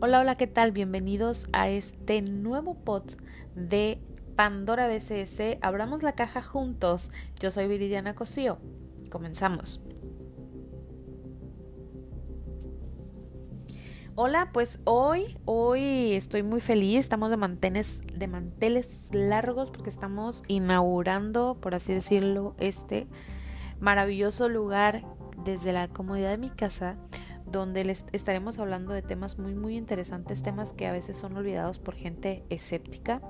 Hola, hola, ¿qué tal? Bienvenidos a este nuevo pod de Pandora BCS. Abramos la caja juntos. Yo soy Viridiana Cosío. Comenzamos. Hola, pues hoy, hoy estoy muy feliz. Estamos de manteles, de manteles largos porque estamos inaugurando, por así decirlo, este maravilloso lugar desde la comodidad de mi casa donde les estaremos hablando de temas muy muy interesantes, temas que a veces son olvidados por gente escéptica.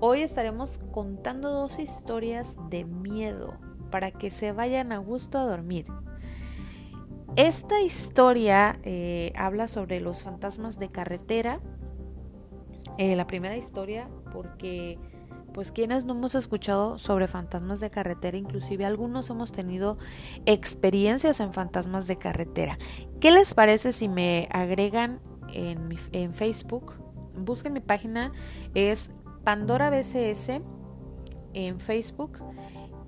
Hoy estaremos contando dos historias de miedo para que se vayan a gusto a dormir. Esta historia eh, habla sobre los fantasmas de carretera. Eh, la primera historia porque pues quienes no hemos escuchado sobre fantasmas de carretera, inclusive algunos hemos tenido experiencias en fantasmas de carretera. ¿Qué les parece si me agregan en, Facebook? Busquen mi página, es Pandora BCS en Facebook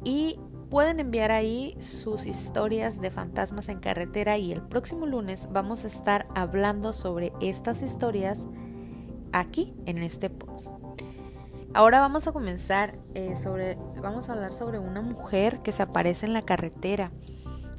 y pueden enviar ahí sus historias de fantasmas en carretera y el próximo lunes vamos a estar hablando sobre estas historias aquí en este post. Ahora vamos a comenzar eh, sobre, vamos a hablar sobre una mujer que se aparece en la carretera.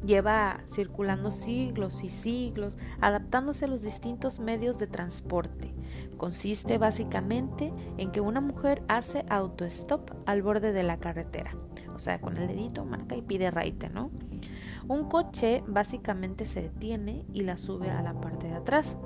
Lleva circulando siglos y siglos, adaptándose a los distintos medios de transporte. Consiste básicamente en que una mujer hace autostop al borde de la carretera. O sea, con el dedito marca y pide raite, ¿no? Un coche básicamente se detiene y la sube a la parte de atrás.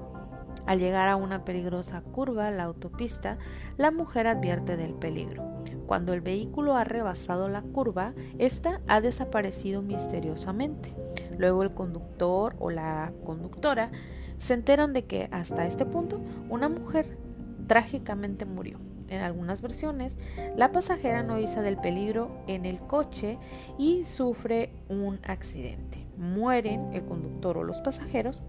Al llegar a una peligrosa curva, la autopista, la mujer advierte del peligro. Cuando el vehículo ha rebasado la curva, ésta ha desaparecido misteriosamente. Luego el conductor o la conductora se enteran de que hasta este punto una mujer trágicamente murió. En algunas versiones, la pasajera no avisa del peligro en el coche y sufre un accidente. Mueren el conductor o los pasajeros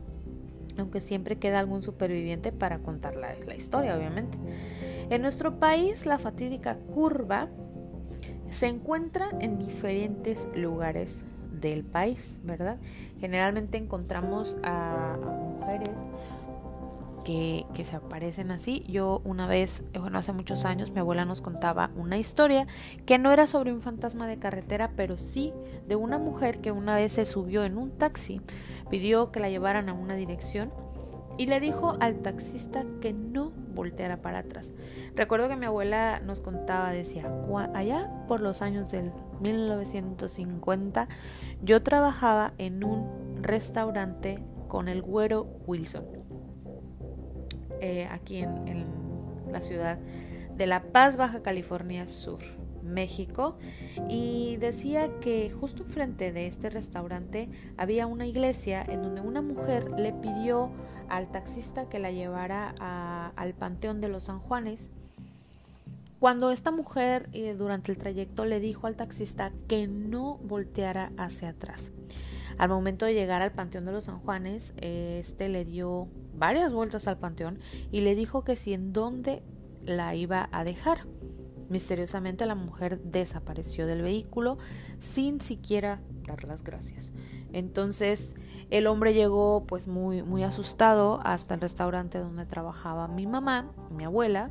aunque siempre queda algún superviviente para contar la, historia, obviamente. En nuestro país, la fatídica curva se encuentra en diferentes lugares del país, ¿verdad? Generalmente encontramos a, mujeres que, se aparecen así. Yo una vez, bueno, hace muchos años, mi abuela nos contaba una historia que no era sobre un fantasma de carretera, pero sí de una mujer que una vez se subió en un taxi pidió que la llevaran a una dirección y le dijo al taxista que no volteara para atrás. Recuerdo que mi abuela nos contaba, decía, allá por los años del 1950, yo trabajaba en un restaurante con el güero Wilson, eh, aquí en, la ciudad de La Paz, Baja California Sur. México y decía que justo enfrente de este restaurante había una iglesia en donde una mujer le pidió al taxista que la llevara al Panteón de los San Juanes. Cuando esta mujer eh, durante el trayecto le dijo al taxista que no volteara hacia atrás. Al momento de llegar al Panteón de los San Juanes, este le dio varias vueltas al panteón y le dijo que si en dónde la iba a dejar. Misteriosamente la mujer desapareció del vehículo sin siquiera dar las gracias. Entonces el hombre llegó pues muy muy asustado hasta el restaurante donde trabajaba mi mamá, mi abuela,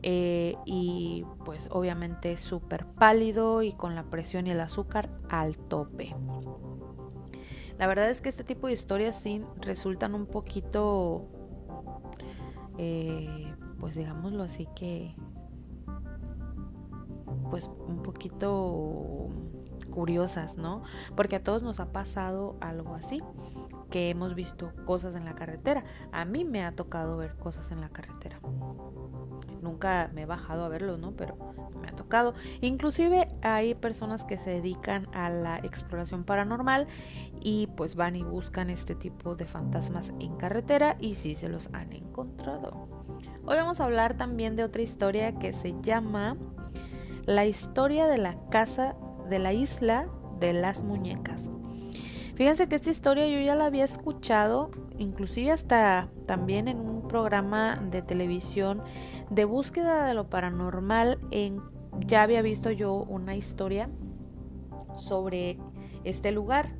eh, y pues obviamente súper pálido y con la presión y el azúcar al tope. La verdad es que este tipo de historias sí resultan un poquito, eh, pues digámoslo así que pues un poquito curiosas, ¿no? Porque a todos nos ha pasado algo así, que hemos visto cosas en la carretera. A mí me ha tocado ver cosas en la carretera. Nunca me he bajado a verlo, ¿no? Pero me ha Inclusive hay personas que se dedican a la exploración paranormal y pues van y buscan este tipo de fantasmas en carretera y sí se los han encontrado. Hoy vamos a hablar también de otra historia que se llama la historia de la casa de la isla de las muñecas. Fíjense que esta historia yo ya la había escuchado, inclusive hasta también en un programa de televisión de búsqueda de lo paranormal. En, ya había visto yo una historia sobre este lugar.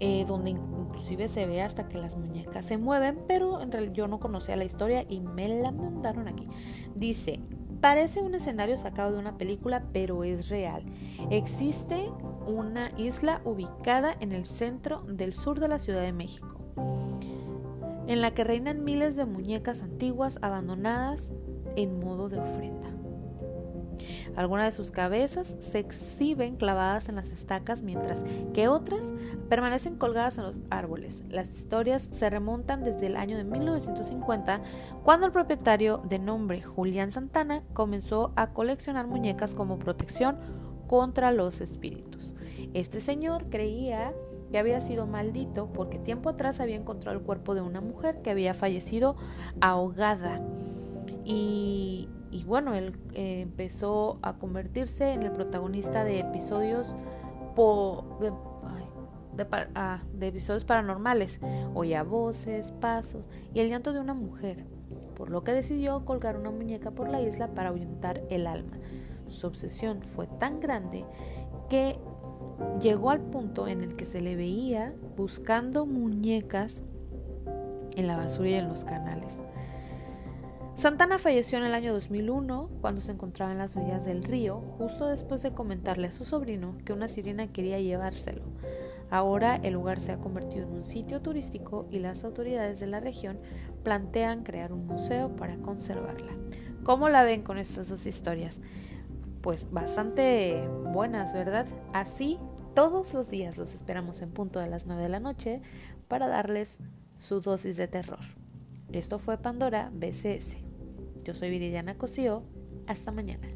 eh, donde inclusive se ve hasta que las muñecas se mueven, pero en realidad yo no conocía la historia y me la mandaron aquí. Dice, parece un escenario sacado de una película, pero es real. Existe una isla ubicada en el centro del sur de la Ciudad de México, en la que reinan miles de muñecas antiguas abandonadas en modo de ofrenda. Algunas de sus cabezas se exhiben clavadas en las estacas, mientras que otras permanecen colgadas en los árboles. Las historias se remontan desde el año de 1950, cuando el propietario de nombre Julián Santana comenzó a coleccionar muñecas como protección contra los espíritus. Este señor creía que había sido maldito porque tiempo atrás había encontrado el cuerpo de una mujer que había fallecido ahogada y y bueno, él eh, empezó a convertirse en el protagonista de episodios ah, de, episodios paranormales. Oía voces, pasos y el llanto de una mujer, por lo que decidió colgar una muñeca por la isla para ahuyentar el alma. Su obsesión fue tan grande que llegó al punto en el que se le veía buscando muñecas en la basura y en los canales. Santana falleció en el año 2001 cuando se encontraba en las orillas del río, justo después de comentarle a su sobrino que una sirena quería llevárselo. Ahora el lugar se ha convertido en un sitio turístico y las autoridades de la región plantean crear un museo para conservarla. ¿Cómo la ven con estas dos historias? Pues bastante buenas, ¿verdad? Así, todos los días los esperamos en punto de las 9 de la noche para darles su dosis de terror. Esto fue Pandora BCS. Yo soy Viridiana Cosío. Hasta mañana.